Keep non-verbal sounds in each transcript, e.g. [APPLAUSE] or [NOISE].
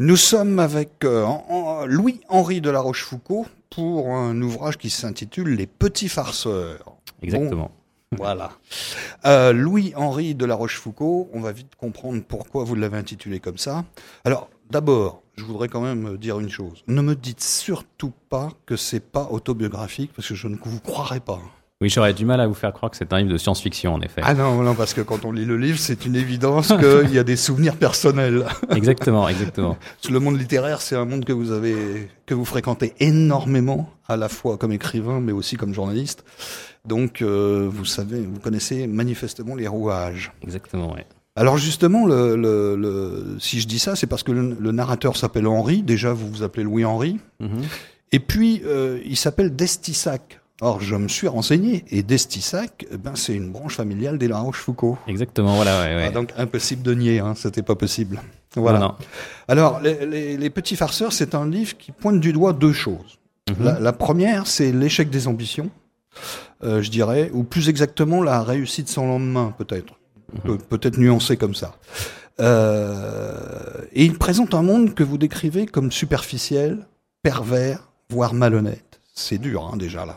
Nous sommes avec euh, Louis-Henri de la Rochefoucauld pour un ouvrage qui s'intitule Les Petits Farceurs. Exactement. voilà. Euh, Louis-Henri de la Rochefoucauld, on va vite comprendre pourquoi vous l'avez intitulé comme ça. Alors, d'abord, je voudrais quand même dire une chose. Ne me dites surtout pas que c'est pas autobiographique, parce que je ne vous croirais pas. Oui, j'aurais du mal à vous faire croire que c'est un livre de science-fiction, en effet. Ah non, non, parce que quand on lit le livre, c'est une évidence qu'il y a des souvenirs personnels. [LAUGHS] exactement, exactement. Le monde littéraire, c'est un monde que vous avez, que vous fréquentez énormément, à la fois comme écrivain, mais aussi comme journaliste. Donc, euh, vous savez, vous connaissez manifestement les rouages. Exactement, oui. Alors justement, le, le, le, si je dis ça, c'est parce que le, narrateur s'appelle Henri. Déjà, vous vous appelez Louis-Henri. Mm-hmm. Et puis, euh, il s'appelle Destissac. Or, je me suis renseigné, et Destissac, eh ben, c'est une branche familiale des La Rochefoucauld. Exactement, voilà. Ouais, ouais. Ah, donc, impossible de nier, hein, c'était pas possible. Voilà. Alors, les, les, les, Petits Farceurs, c'est un livre qui pointe du doigt deux choses. Mhm. la, la, première, c'est l'échec des ambitions, euh, je dirais, ou plus exactement la réussite sans lendemain, peut-être. Mhm. peut-être nuancé comme ça. Euh, et il présente un monde que vous décrivez comme superficiel, pervers, voire malhonnête. C'est dur, hein, déjà là.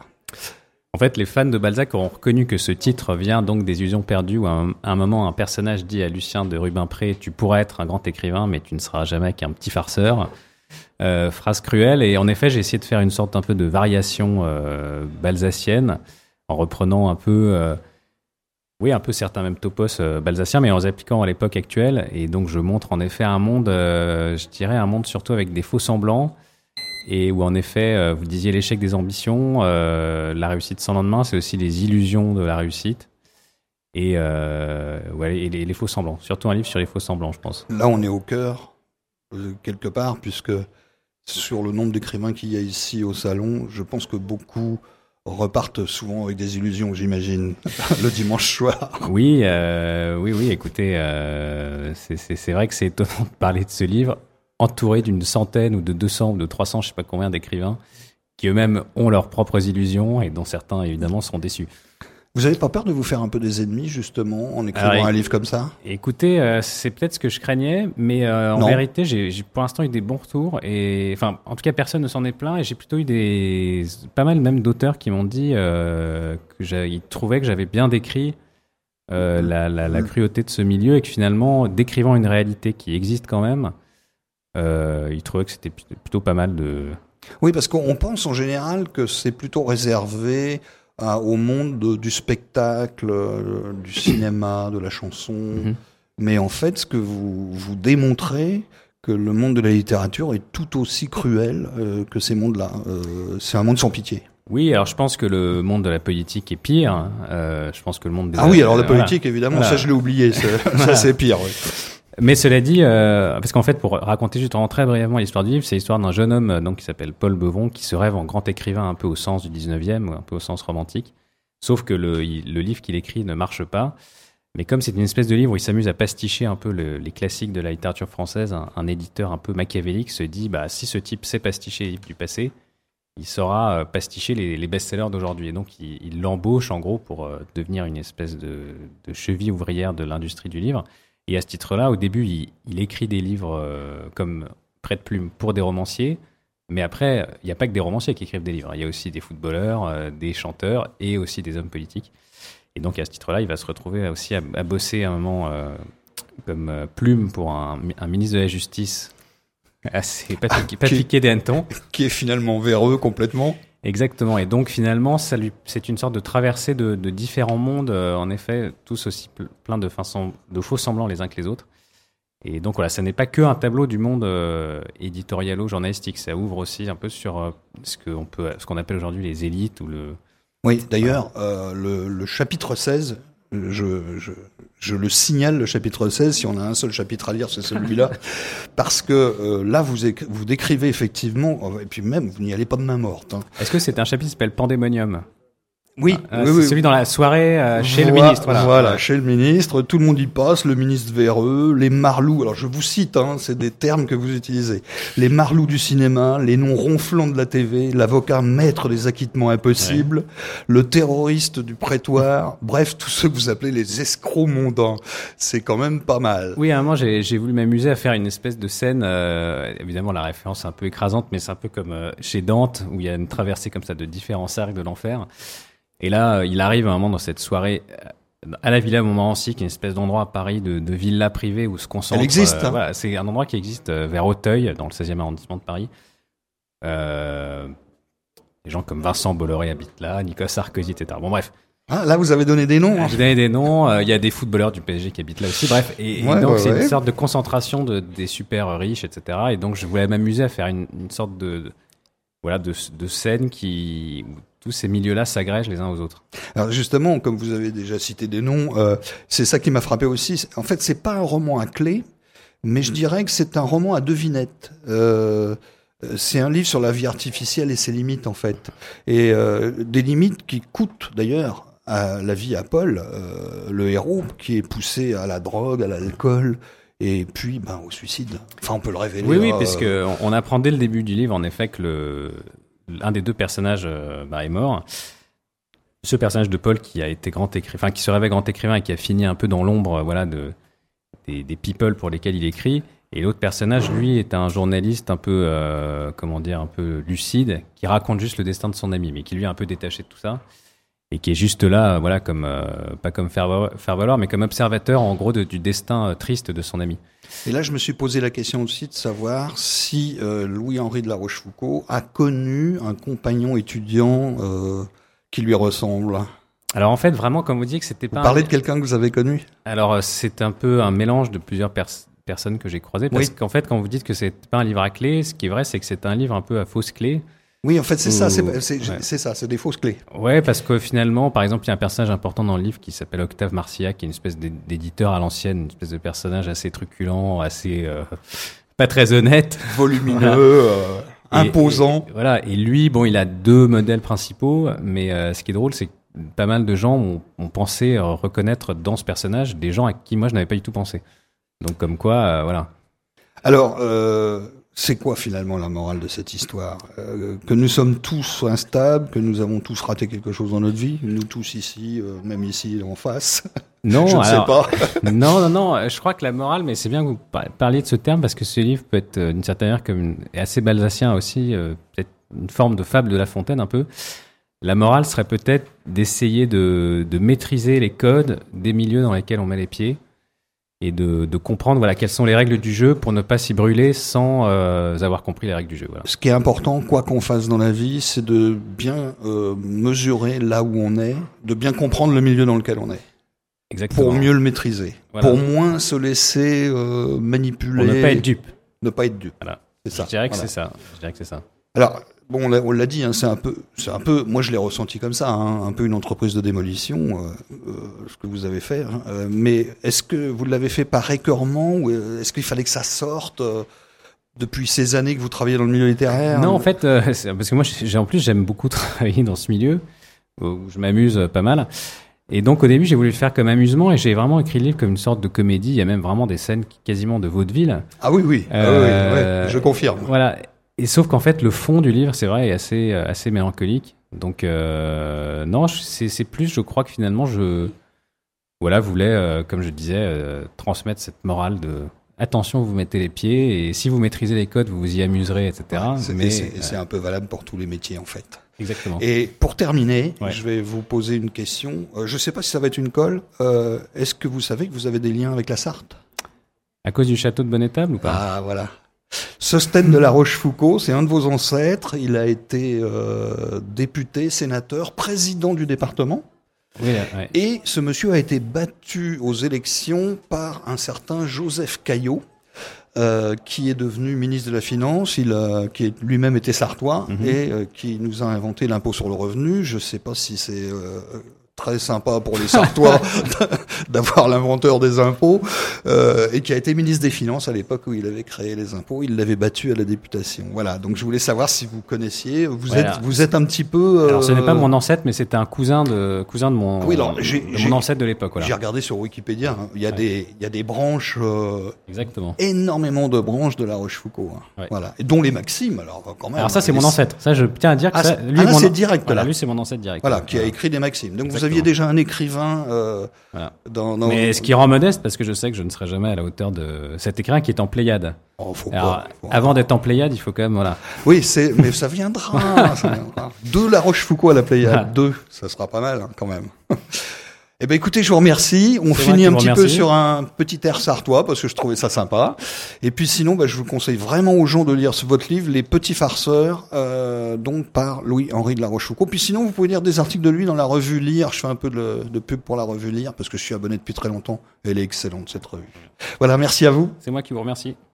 En fait, les fans de Balzac ont reconnu que ce titre vient donc des illusions perdues où à un, moment un personnage dit à Lucien de Rubempré Tu pourras être un grand écrivain, mais tu ne seras jamais qu'un petit farceur. Euh, phrase cruelle. Et en effet, j'ai essayé de faire une sorte un peu de variation euh, balsacienne en reprenant un peu, euh, oui, un peu certains même topos balsaciens, mais en les appliquant à l'époque actuelle. Et donc, je montre en effet un monde, je dirais un monde surtout avec des faux semblants et où en effet, euh, vous disiez l'échec des ambitions, euh, la réussite sans lendemain, c'est aussi les illusions de la réussite et, euh, ouais, et les, faux semblants. Surtout un livre sur les faux semblants, je pense. Là, on est au cœur, quelque part, puisque sur le nombre d'écrivains qu'il y a ici au salon, je pense que beaucoup repartent souvent avec des illusions, j'imagine, [LAUGHS] le dimanche soir. Oui, oui, oui, écoutez, c'est vrai que c'est étonnant de parler de ce livre entouré d'une centaine ou de 200 ou de 300, je sais pas combien d'écrivains qui eux-mêmes ont leurs propres illusions et dont certains évidemment seront déçus. Vous n'avez pas peur de vous faire un peu des ennemis justement en écrivant un livre comme ça? Écoutez, euh, c'est peut-être ce que je craignais, mais euh, en vérité, j'ai pour l'instant eu des bons retours et enfin, en tout cas, personne ne s'en est plaint et j'ai plutôt eu des pas mal même d'auteurs qui m'ont dit euh, qu'ils trouvaient que j'avais bien décrit la, la, la, cruauté de ce milieu et que finalement, décrivant une réalité qui existe quand même, il trouvait que c'était plutôt pas mal de. Oui, parce qu'on pense en général que c'est plutôt réservé au monde du spectacle, euh, du cinéma, de la chanson. Mhm. Mais en fait, ce que vous, vous démontrez, que le monde de la littérature est tout aussi cruel euh, que ces mondes-là. c'est un monde sans pitié. Oui, alors je pense que le monde de la politique est pire. Hein. je pense que le monde des ah oui, alors la politique évidemment, ça je l'ai oublié, ça [LAUGHS] c'est pire. Oui. Mais cela dit, euh, parce qu'en fait, pour raconter juste très brièvement l'histoire du livre, c'est l'histoire d'un jeune homme euh, donc qui s'appelle Paul Bevon, qui se rêve en grand écrivain un peu au sens du 19e, ou un peu au sens romantique. Sauf que le, livre qu'il écrit ne marche pas. Mais comme c'est une espèce de livre où il s'amuse à pasticher un peu le, les classiques de la littérature française, un, éditeur un peu machiavélique se dit, bah, si ce type sait pasticher les livres du passé, il saura euh, pasticher les, best-sellers d'aujourd'hui. Et donc, il l'embauche en gros pour devenir une espèce de cheville ouvrière de l'industrie du livre. Et à ce titre-là, au début, il, écrit des livres euh, comme prêt plume pour des romanciers. Mais après, il n'y a pas que des romanciers qui écrivent des livres. Il y a aussi des footballeurs, euh, des chanteurs et aussi des hommes politiques. Et donc, à ce titre-là, il va se retrouver aussi à, bosser à un moment euh, comme plume pour un, ministre de la Justice [LAUGHS] assez pas, ah, piqué des hannetons. Qui est finalement véreux complètement. Exactement. Et donc finalement, c'est une sorte de traversée de, différents mondes, euh, en effet, tous aussi plein de, faux semblants les uns que les autres. Et donc voilà, ça n'est pas que un tableau du monde euh, éditorialo-journalistique. Ça ouvre aussi un peu sur euh, ce qu'on appelle aujourd'hui les élites ou le. Oui, d'ailleurs, euh, le, chapitre 16 je, je, je, le signale, le chapitre 16, si on a un seul chapitre à lire, c'est celui-là, [LAUGHS] parce que euh, là, vous, vous décrivez effectivement, et puis même, vous n'y allez pas de main morte. Hein. Est-ce que c'est un chapitre qui s'appelle Pandémonium? Oui, ah, oui, celui dans la soirée euh, chez le ministre. Voilà, voilà chez le ministre. Tout le monde y passe, le ministre véreux, les marlous. Alors je vous cite, hein, c'est des termes que vous utilisez. Les marlous du cinéma, les noms ronflants de la TV, l'avocat maître des acquittements impossibles, le terroriste du prétoire. bref, tous ceux que vous appelez les escrocs mondains. C'est quand même pas mal. Oui, à un moment j'ai voulu m'amuser à faire une espèce de scène. Euh, évidemment, la référence est un peu écrasante, mais c'est un peu comme euh, chez Dante où il y a une traversée comme ça de différents cercles de l'enfer. Et là, euh, il arrive un moment dans cette soirée euh, à la Villa Montmorency, qui est une espèce d'endroit à Paris de, de villa privée où se concentre. Elle existe. Euh, hein. voilà, c'est un endroit qui existe vers Auteuil, dans le 16e arrondissement de Paris. Euh, des gens comme Vincent Bolloré habitent là, Nicolas Sarkozy, etc. Bon, bref. Ah, là, vous avez donné des noms. Hein. J'ai donné des noms. Il y a des footballeurs du PSG qui habitent là aussi. Bref, et, donc c'est une sorte de concentration de, des super riches, etc. Et donc je voulais m'amuser à faire une, une sorte de, voilà de, de scène qui tous ces milieux-là s'agrègent les uns aux autres. Alors justement, comme vous avez déjà cité des noms, euh, c'est ça qui m'a frappé aussi. En fait, c'est pas un roman à clé, mais je dirais que c'est un roman à devinettes. Euh, c'est un livre sur la vie artificielle et ses limites en fait, et euh, des limites qui coûtent d'ailleurs à la vie à Paul, euh, le héros, qui est poussé à la drogue, à l'alcool, et puis ben, au suicide. Enfin, on peut le révéler. Oui, oui, parce que on apprend dès le début du livre, en effet, que le, un des deux personnages euh, bah, est mort. Ce personnage de Paul qui a été grand écrivain, qui se réveille grand écrivain et qui a fini un peu dans l'ombre, euh, voilà, de des, des, people pour lesquels il écrit. Et l'autre personnage, lui, est un journaliste un peu, euh, comment dire, un peu lucide, qui raconte juste le destin de son ami, mais qui lui est un peu détaché de tout ça et qui est juste là, voilà, comme pas comme faire, valoir, mais comme observateur en gros du destin triste de son ami. Et là, je me suis posé la question aussi de savoir si euh, Louis-Henri de la Rochefoucauld a connu un compagnon étudiant euh, qui lui ressemble. Alors en fait, vraiment, comme vous dites que c'était pas. Vous parlez de quelqu'un que vous avez connu? Alors euh, c'est un peu un mélange de plusieurs personnes que j'ai croisées. Parce qu'en fait, quand vous dites que c'est pas un livre à clé, ce qui est vrai, c'est que c'est un livre un peu à fausse clé. Oui, en fait, c'est ça, c'est ça, c'est des fausses clés. Ouais, parce que finalement, par exemple, il y a un personnage important dans le livre qui s'appelle Octave Marcia, qui est une espèce d'éditeur à l'ancienne, une espèce de personnage assez truculent, assez euh, pas très honnête, [LAUGHS] volumineux, euh, imposant. voilà. Et lui, bon, il a deux modèles principaux, mais euh, ce qui est drôle, c'est que pas mal de gens ont, ont, pensé reconnaître dans ce personnage des gens à qui moi je n'avais pas du tout pensé. Donc, comme quoi, voilà. Alors. C'est quoi finalement la morale de cette histoire? Euh, Que nous sommes tous instables, que nous avons tous raté quelque chose dans notre vie, nous tous ici, euh, même ici en face. Non, [LAUGHS] je ne sais pas. [LAUGHS] non, non, non. Je crois que la morale, mais c'est bien que vous parliez de ce terme parce que ce livre peut être euh, d'une certaine manière comme une, assez balsacien aussi, peut-être une forme de fable de La Fontaine un peu. La morale serait peut-être d'essayer de, de maîtriser les codes des milieux dans lesquels on met les pieds et de, de, comprendre voilà quelles sont les règles du jeu pour ne pas s'y brûler sans euh, avoir compris les règles du jeu. Voilà. Ce qui est important, quoi qu'on fasse dans la vie, c'est de bien euh, mesurer là où on est, de bien comprendre le milieu dans lequel on est. Exactement. Pour mieux le maîtriser, voilà. pour moins se laisser euh, manipuler. Pour ne pas être dupe. Ne pas être dupe. Voilà. C'est ça. Je dirais que c'est ça. Je dirais que c'est ça. Alors, bon, on l'a dit, hein, c'est un peu, c'est un peu, moi je l'ai ressenti comme ça, hein, un peu une entreprise de démolition, euh, euh, ce que vous avez fait. Hein, euh, mais est-ce que vous l'avez fait par écœurement ou est-ce qu'il fallait que ça sorte euh, depuis ces années que vous travaillez dans le milieu littéraire Non, en fait, euh, parce que moi, j'ai en plus, j'aime beaucoup [LAUGHS] travailler dans ce milieu où je m'amuse pas mal. Et donc au début, j'ai voulu le faire comme amusement et j'ai vraiment écrit le livre comme une sorte de comédie. Il y a même vraiment des scènes quasiment de vaudeville. Ah oui, oui, ah, oui, ouais, je confirme. Voilà. Et sauf qu'en fait, le fond du livre, c'est vrai, est assez, euh, assez mélancolique. Donc, euh, non, c'est plus, je crois que finalement, je voilà, voulais, euh, comme je disais, euh, transmettre cette morale de attention, vous mettez les pieds, et si vous maîtrisez les codes, vous vous y amuserez, etc. Ouais, mais c'est un peu valable pour tous les métiers, en fait. Exactement. Et pour terminer, ouais. je vais vous poser une question. Je ne sais pas si ça va être une colle. Est-ce que vous savez que vous avez des liens avec la Sarthe? À cause du château de Bonnetable ou pas? Ah, voilà. Sostène de la Rochefoucauld, c'est un de vos ancêtres. Il a été euh, député, sénateur, président du département. Oui, ouais. Et ce monsieur a été battu aux élections par un certain Joseph Caillot, euh, qui est devenu ministre de la Finance, il a, qui lui-même était sartois -hmm. et euh, qui nous a inventé l'impôt sur le revenu. Je ne sais pas si c'est très sympa pour les Sartois [LAUGHS] d'avoir l'inventeur des impôts, euh, et qui a été ministre des Finances à l'époque où il avait créé les impôts. Il l'avait battu à la députation. Voilà. Donc je voulais savoir si vous connaissiez. Vous êtes, vous êtes un petit peu. Euh... Alors ce n'est pas mon ancêtre, mais c'était un cousin de cousin de mon, oui, alors, de mon ancêtre de l'époque. Voilà. J'ai regardé sur Wikipédia. Hein. Il y a des il y a des branches. Euh, Exactement. Énormément de branches de La Rochefoucauld. Hein. Voilà. Et dont les Maximes. Alors quand même. Alors ça c'est mon ancêtre. Ça je tiens à dire que ah, ça, lui, ah, c'est direct voilà, Lui c'est mon ancêtre direct. Voilà, qui a écrit des Maximes. Donc vous aviez déjà un écrivain. Euh, voilà. dans, dans, Mais ce qui rend modeste, parce que je sais que je ne serai jamais à la hauteur de cet écrivain qui est en Pléiade. Oh, faut pas, Avant d'être en Pléiade, il faut quand même voilà. Oui, c'est mais ça viendra. ça viendra. [LAUGHS] De La Rochefoucauld à la Pléiade, deux, ça sera pas mal hein, quand même. Eh ben écoutez, je vous remercie. On finit un petit peu sur un petit air sartois parce que je trouvais ça sympa. Et puis sinon, bah, je vous conseille vraiment aux gens de lire ce, votre livre, Les Petits Farceurs, euh, donc par Louis-Henri de la Rochefoucauld. Puis sinon, vous pouvez lire des articles de lui dans la revue Lire. Je fais un peu de, de pub pour la revue Lire parce que je suis abonné depuis très longtemps. Elle est excellente cette revue. Voilà, merci à vous. C'est moi qui vous remercie.